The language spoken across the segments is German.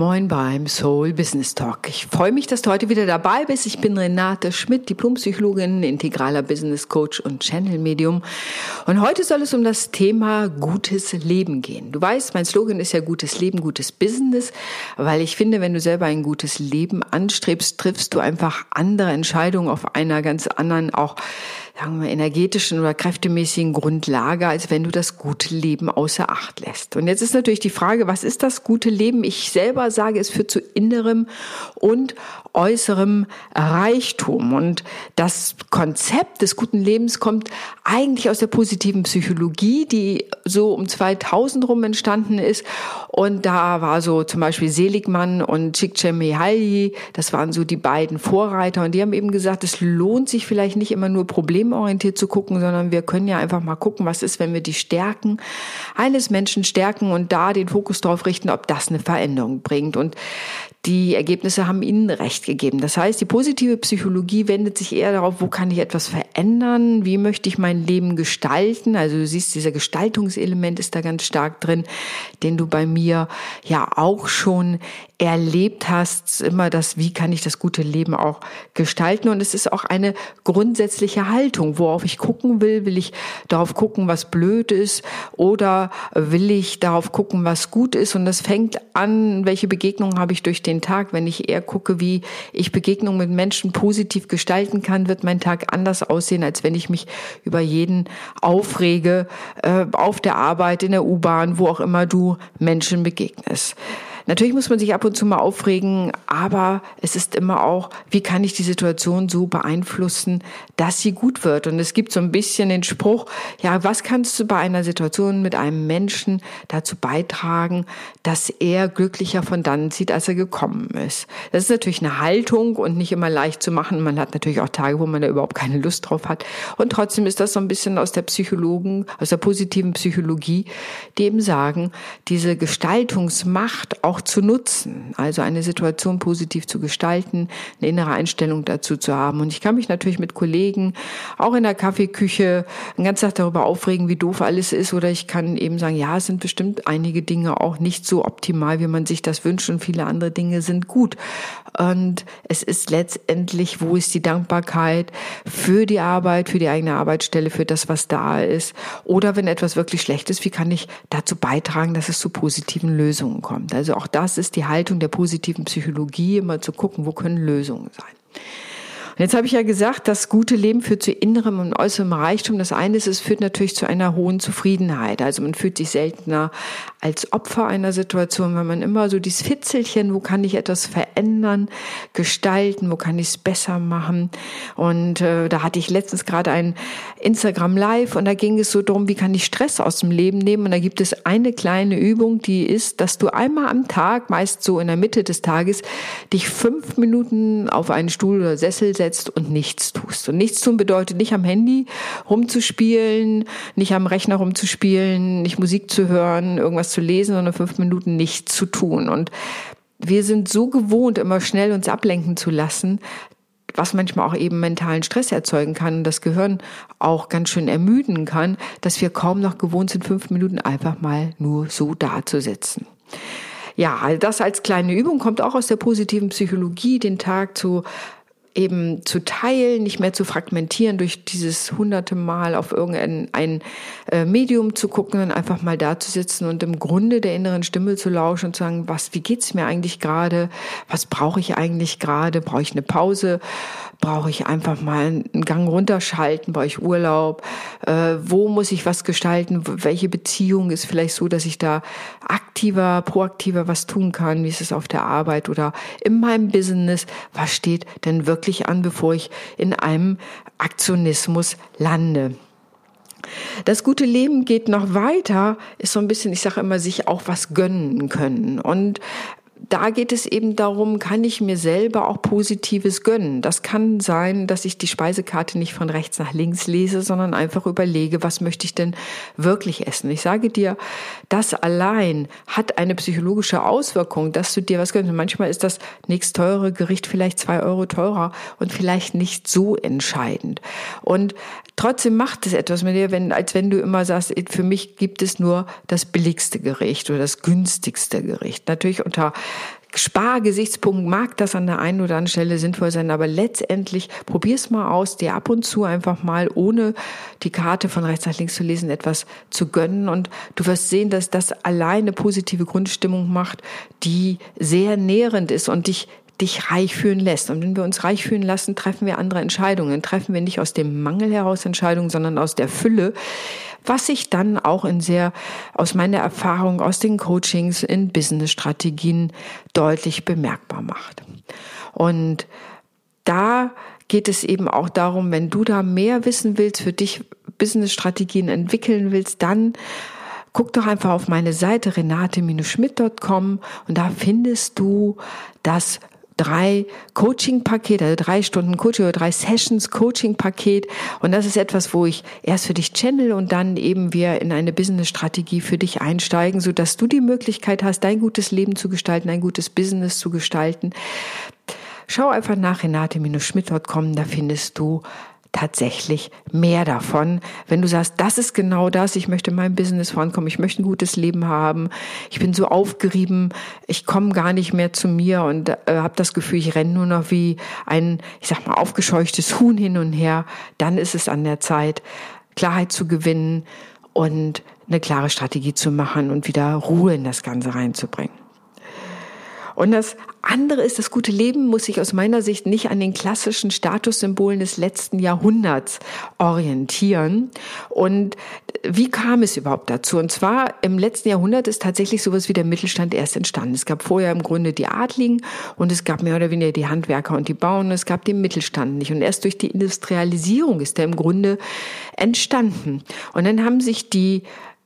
Moin beim Soul Business Talk. Ich freue mich, dass du heute wieder dabei bist. Ich bin Renate Schmidt, Diplompsychologin, integraler Business Coach und Channel Medium. Und heute soll es um das Thema gutes Leben gehen. Du weißt, mein Slogan ist ja gutes Leben, gutes Business, weil ich finde, wenn du selber ein gutes Leben anstrebst, triffst du einfach andere Entscheidungen auf einer ganz anderen, auch sagen wir, energetischen oder kräftemäßigen Grundlage, als wenn du das gute Leben außer Acht lässt. Und jetzt ist natürlich die Frage, was ist das gute Leben? Ich selber sage, es führt zu innerem und äußerem Reichtum. Und das Konzept des guten Lebens kommt eigentlich aus der positiven Psychologie, die so um 2000 rum entstanden ist. Und da war so zum Beispiel Seligmann und Csikszentmihalyi, das waren so die beiden Vorreiter. Und die haben eben gesagt, es lohnt sich vielleicht nicht immer nur problemorientiert zu gucken, sondern wir können ja einfach mal gucken, was ist, wenn wir die Stärken eines Menschen stärken und da den Fokus darauf richten, ob das eine Veränderung bringt. Und die Ergebnisse haben ihnen recht gegeben. Das heißt, die positive Psychologie wendet sich eher darauf, wo kann ich etwas verändern, wie möchte ich mein Leben gestalten. Also du siehst, dieser Gestaltungselement ist da ganz stark drin, den du bei mir ja auch schon erlebt hast, immer das, wie kann ich das gute Leben auch gestalten. Und es ist auch eine grundsätzliche Haltung, worauf ich gucken will. Will ich darauf gucken, was blöd ist oder will ich darauf gucken, was gut ist? Und das fängt an, welche Begegnungen habe ich durch den Tag. Wenn ich eher gucke, wie ich Begegnungen mit Menschen positiv gestalten kann, wird mein Tag anders aussehen, als wenn ich mich über jeden aufrege, äh, auf der Arbeit, in der U-Bahn, wo auch immer du Menschen begegnest. Natürlich muss man sich ab und zu mal aufregen, aber es ist immer auch, wie kann ich die Situation so beeinflussen, dass sie gut wird? Und es gibt so ein bisschen den Spruch, ja, was kannst du bei einer Situation mit einem Menschen dazu beitragen, dass er glücklicher von dann zieht, als er gekommen ist? Das ist natürlich eine Haltung und nicht immer leicht zu machen. Man hat natürlich auch Tage, wo man da überhaupt keine Lust drauf hat. Und trotzdem ist das so ein bisschen aus der Psychologen, aus der positiven Psychologie, die eben sagen, diese Gestaltungsmacht auch auch zu nutzen, also eine Situation positiv zu gestalten, eine innere Einstellung dazu zu haben. Und ich kann mich natürlich mit Kollegen auch in der Kaffeeküche einen ganzen Tag darüber aufregen, wie doof alles ist, oder ich kann eben sagen, ja, es sind bestimmt einige Dinge auch nicht so optimal, wie man sich das wünscht, und viele andere Dinge sind gut. Und es ist letztendlich, wo ist die Dankbarkeit für die Arbeit, für die eigene Arbeitsstelle, für das, was da ist? Oder wenn etwas wirklich schlecht ist, wie kann ich dazu beitragen, dass es zu positiven Lösungen kommt? Also auch das ist die Haltung der positiven Psychologie, immer zu gucken, wo können Lösungen sein. Und jetzt habe ich ja gesagt, das gute Leben führt zu innerem und äußerem Reichtum. Das eine ist, es führt natürlich zu einer hohen Zufriedenheit. Also man fühlt sich seltener als Opfer einer Situation, wenn man immer so dieses Fitzelchen, wo kann ich etwas verändern, gestalten, wo kann ich es besser machen. Und äh, da hatte ich letztens gerade ein Instagram Live und da ging es so darum, wie kann ich Stress aus dem Leben nehmen. Und da gibt es eine kleine Übung, die ist, dass du einmal am Tag, meist so in der Mitte des Tages, dich fünf Minuten auf einen Stuhl oder Sessel setzt hinsetzt und nichts tust. Und nichts tun bedeutet nicht am Handy rumzuspielen, nicht am Rechner rumzuspielen, nicht Musik zu hören, irgendwas zu lesen, sondern fünf Minuten nichts zu tun. Und wir sind so gewohnt, immer schnell uns ablenken zu lassen, was manchmal auch eben mentalen Stress erzeugen kann und das Gehirn auch ganz schön ermüden kann, dass wir kaum noch gewohnt sind, fünf Minuten einfach mal nur so dazusitzen. Ja, das als kleine Übung kommt auch aus der positiven Psychologie, den Tag zu eben zu teilen, nicht mehr zu fragmentieren durch dieses hunderte Mal auf irgendein ein äh, Medium zu gucken und einfach mal da zu sitzen und im Grunde der inneren Stimme zu lauschen und zu sagen, was, wie geht's mir eigentlich gerade? Was brauche ich eigentlich gerade? Brauche ich eine Pause? Brauche ich einfach mal einen Gang runterschalten? Brauche ich Urlaub? Äh, wo muss ich was gestalten? Welche Beziehung ist vielleicht so, dass ich da aktiver, proaktiver was tun kann? Wie ist es auf der Arbeit oder in meinem Business? Was steht denn wirklich an, bevor ich in einem Aktionismus lande? Das gute Leben geht noch weiter, ist so ein bisschen, ich sage immer, sich auch was gönnen können. Und da geht es eben darum, kann ich mir selber auch Positives gönnen. Das kann sein, dass ich die Speisekarte nicht von rechts nach links lese, sondern einfach überlege, was möchte ich denn wirklich essen. Ich sage dir, das allein hat eine psychologische Auswirkung, dass du dir was gönnst. manchmal ist das nächst teure Gericht vielleicht zwei Euro teurer und vielleicht nicht so entscheidend. Und trotzdem macht es etwas mit dir, wenn, als wenn du immer sagst, für mich gibt es nur das billigste Gericht oder das günstigste Gericht. Natürlich unter Spargesichtspunkt mag das an der einen oder anderen Stelle sinnvoll sein, aber letztendlich probier's mal aus, dir ab und zu einfach mal ohne die Karte von rechts nach links zu lesen etwas zu gönnen und du wirst sehen, dass das alleine positive Grundstimmung macht, die sehr nährend ist und dich dich reich fühlen lässt. Und wenn wir uns reich fühlen lassen, treffen wir andere Entscheidungen. Treffen wir nicht aus dem Mangel heraus Entscheidungen, sondern aus der Fülle, was sich dann auch in sehr, aus meiner Erfahrung aus den Coachings in Business-Strategien deutlich bemerkbar macht. Und da geht es eben auch darum, wenn du da mehr wissen willst, für dich Business-Strategien entwickeln willst, dann guck doch einfach auf meine Seite renate-schmidt.com und da findest du das drei Coaching-Pakete, also drei Stunden Coaching oder drei Sessions Coaching-Paket. Und das ist etwas, wo ich erst für dich channel und dann eben wir in eine Business-Strategie für dich einsteigen, so dass du die Möglichkeit hast, dein gutes Leben zu gestalten, ein gutes Business zu gestalten. Schau einfach nach renate-schmidt.com, da findest du tatsächlich mehr davon. Wenn du sagst, das ist genau das, ich möchte mein Business vorankommen, ich möchte ein gutes Leben haben, ich bin so aufgerieben, ich komme gar nicht mehr zu mir und äh, habe das Gefühl, ich renne nur noch wie ein, ich sag mal, aufgescheuchtes Huhn hin und her, dann ist es an der Zeit, Klarheit zu gewinnen und eine klare Strategie zu machen und wieder Ruhe in das Ganze reinzubringen. Und das andere ist, das gute Leben muss sich aus meiner Sicht nicht an den klassischen Statussymbolen des letzten Jahrhunderts orientieren. Und wie kam es überhaupt dazu? Und zwar im letzten Jahrhundert ist tatsächlich sowas wie der Mittelstand erst entstanden. Es gab vorher im Grunde die Adligen und es gab mehr oder weniger die Handwerker und die Bauern. Es gab den Mittelstand nicht. Und erst durch die Industrialisierung ist der im Grunde entstanden. Und dann haben sich die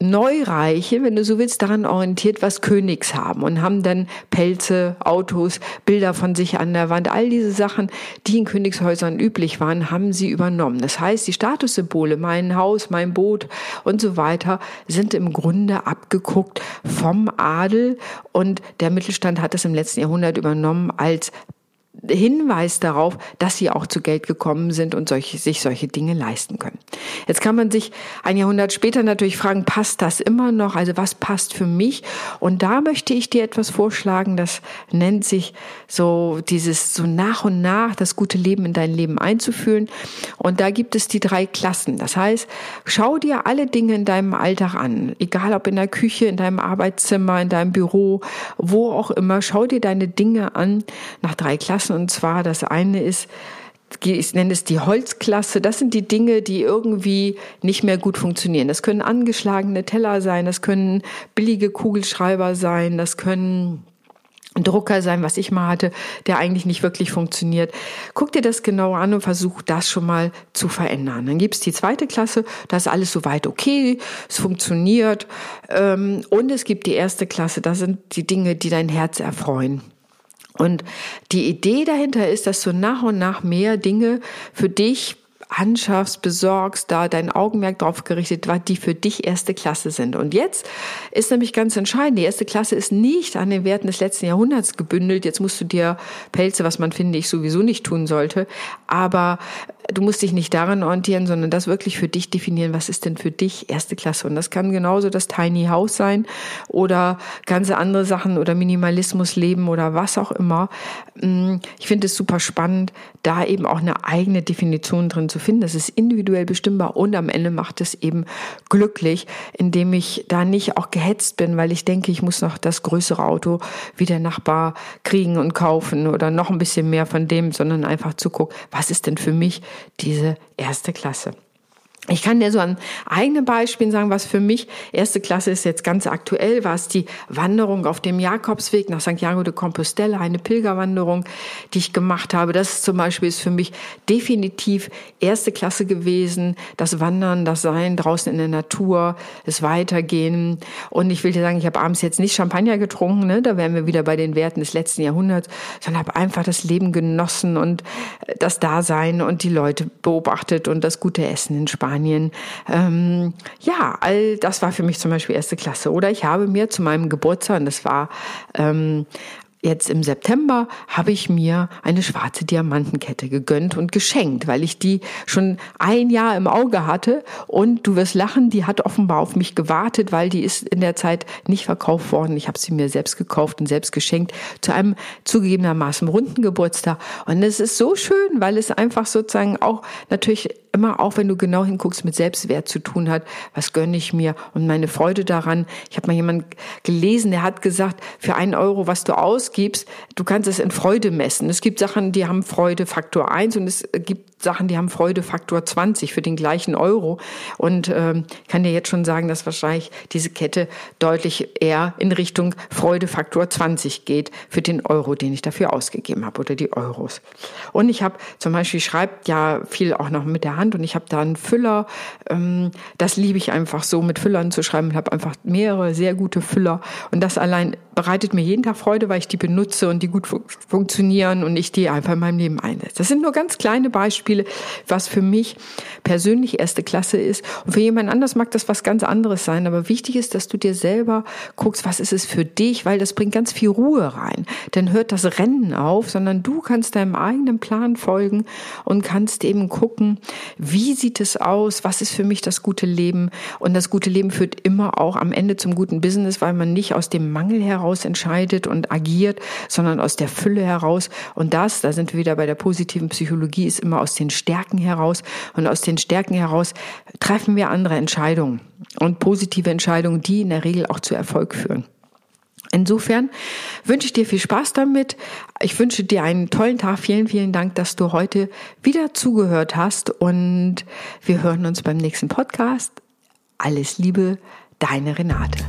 Neureiche, wenn du so willst, daran orientiert, was Königs haben und haben dann Pelze, Autos, Bilder von sich an der Wand, all diese Sachen, die in Königshäusern üblich waren, haben sie übernommen. Das heißt, die Statussymbole, mein Haus, mein Boot und so weiter, sind im Grunde abgeguckt vom Adel und der Mittelstand hat es im letzten Jahrhundert übernommen als Hinweis darauf, dass sie auch zu Geld gekommen sind und solche, sich solche Dinge leisten können. Jetzt kann man sich ein Jahrhundert später natürlich fragen, passt das immer noch? Also was passt für mich? Und da möchte ich dir etwas vorschlagen, das nennt sich so dieses so nach und nach das gute Leben in dein Leben einzuführen. Und da gibt es die drei Klassen. Das heißt, schau dir alle Dinge in deinem Alltag an, egal ob in der Küche, in deinem Arbeitszimmer, in deinem Büro, wo auch immer. Schau dir deine Dinge an nach drei Klassen und zwar das eine ist, ich nenne es die Holzklasse. Das sind die Dinge, die irgendwie nicht mehr gut funktionieren. Das können angeschlagene Teller sein, das können billige Kugelschreiber sein, das können Drucker sein, was ich mal hatte, der eigentlich nicht wirklich funktioniert. Guck dir das genau an und versuch das schon mal zu verändern. Dann gibt's die zweite Klasse, da ist alles soweit okay, es funktioniert. Ähm, und es gibt die erste Klasse, da sind die Dinge, die dein Herz erfreuen. Und die Idee dahinter ist, dass du nach und nach mehr Dinge für dich anschaffst, besorgst, da dein Augenmerk drauf gerichtet war, die für dich erste Klasse sind. Und jetzt ist nämlich ganz entscheidend, die erste Klasse ist nicht an den Werten des letzten Jahrhunderts gebündelt. Jetzt musst du dir Pelze, was man finde ich sowieso nicht tun sollte, aber du musst dich nicht daran orientieren, sondern das wirklich für dich definieren, was ist denn für dich erste Klasse. Und das kann genauso das Tiny House sein oder ganze andere Sachen oder Minimalismus leben oder was auch immer. Mm, ich finde es super spannend, da eben auch eine eigene Definition drin zu finden. Das ist individuell bestimmbar und am Ende macht es eben glücklich, indem ich da nicht auch gehetzt bin, weil ich denke, ich muss noch das größere Auto wie der Nachbar kriegen und kaufen oder noch ein bisschen mehr von dem, sondern einfach zu gucken, was ist denn für mich diese erste Klasse. Ich kann dir so an eigenen Beispielen sagen, was für mich erste Klasse ist jetzt ganz aktuell, war es die Wanderung auf dem Jakobsweg nach Santiago de Compostela, eine Pilgerwanderung, die ich gemacht habe. Das zum Beispiel ist für mich definitiv erste Klasse gewesen. Das Wandern, das Sein draußen in der Natur, das Weitergehen. Und ich will dir sagen, ich habe abends jetzt nicht Champagner getrunken, ne? da wären wir wieder bei den Werten des letzten Jahrhunderts, sondern habe einfach das Leben genossen und das Dasein und die Leute beobachtet und das gute Essen in Spanien. Spanien. Ähm, ja, all das war für mich zum Beispiel erste Klasse. Oder ich habe mir zu meinem Geburtstag, und das war ähm, jetzt im September habe ich mir eine schwarze Diamantenkette gegönnt und geschenkt, weil ich die schon ein Jahr im Auge hatte und du wirst lachen, die hat offenbar auf mich gewartet, weil die ist in der Zeit nicht verkauft worden. Ich habe sie mir selbst gekauft und selbst geschenkt zu einem zugegebenermaßen runden Geburtstag und es ist so schön, weil es einfach sozusagen auch natürlich immer auch, wenn du genau hinguckst, mit Selbstwert zu tun hat. Was gönne ich mir und meine Freude daran. Ich habe mal jemand gelesen, der hat gesagt, für einen Euro, was du ausgibst, du kannst es in Freude messen. Es gibt Sachen, die haben Freude Faktor 1 und es gibt Sachen, die haben Freude Faktor 20 für den gleichen Euro. Und ähm, kann dir jetzt schon sagen, dass wahrscheinlich diese Kette deutlich eher in Richtung Freude Faktor 20 geht für den Euro, den ich dafür ausgegeben habe oder die Euros. Und ich habe zum Beispiel, schreibt ja viel auch noch mit der Hand und ich habe da einen Füller. Ähm, das liebe ich einfach so, mit Füllern zu schreiben. Ich habe einfach mehrere sehr gute Füller und das allein bereitet mir jeden Tag Freude, weil ich die benutze und die gut fu funktionieren und ich die einfach in meinem Leben einsetze. Das sind nur ganz kleine Beispiele, was für mich persönlich erste Klasse ist. Und für jemand anders mag das was ganz anderes sein. Aber wichtig ist, dass du dir selber guckst, was ist es für dich, weil das bringt ganz viel Ruhe rein. Dann hört das Rennen auf, sondern du kannst deinem eigenen Plan folgen und kannst eben gucken, wie sieht es aus, was ist für mich das gute Leben. Und das gute Leben führt immer auch am Ende zum guten Business, weil man nicht aus dem Mangel heraus entscheidet und agiert, sondern aus der Fülle heraus. Und das, da sind wir wieder bei der positiven Psychologie, ist immer den Stärken heraus. Und aus den Stärken heraus treffen wir andere Entscheidungen und positive Entscheidungen, die in der Regel auch zu Erfolg führen. Insofern wünsche ich dir viel Spaß damit. Ich wünsche dir einen tollen Tag. Vielen, vielen Dank, dass du heute wieder zugehört hast und wir hören uns beim nächsten Podcast. Alles Liebe, deine Renate.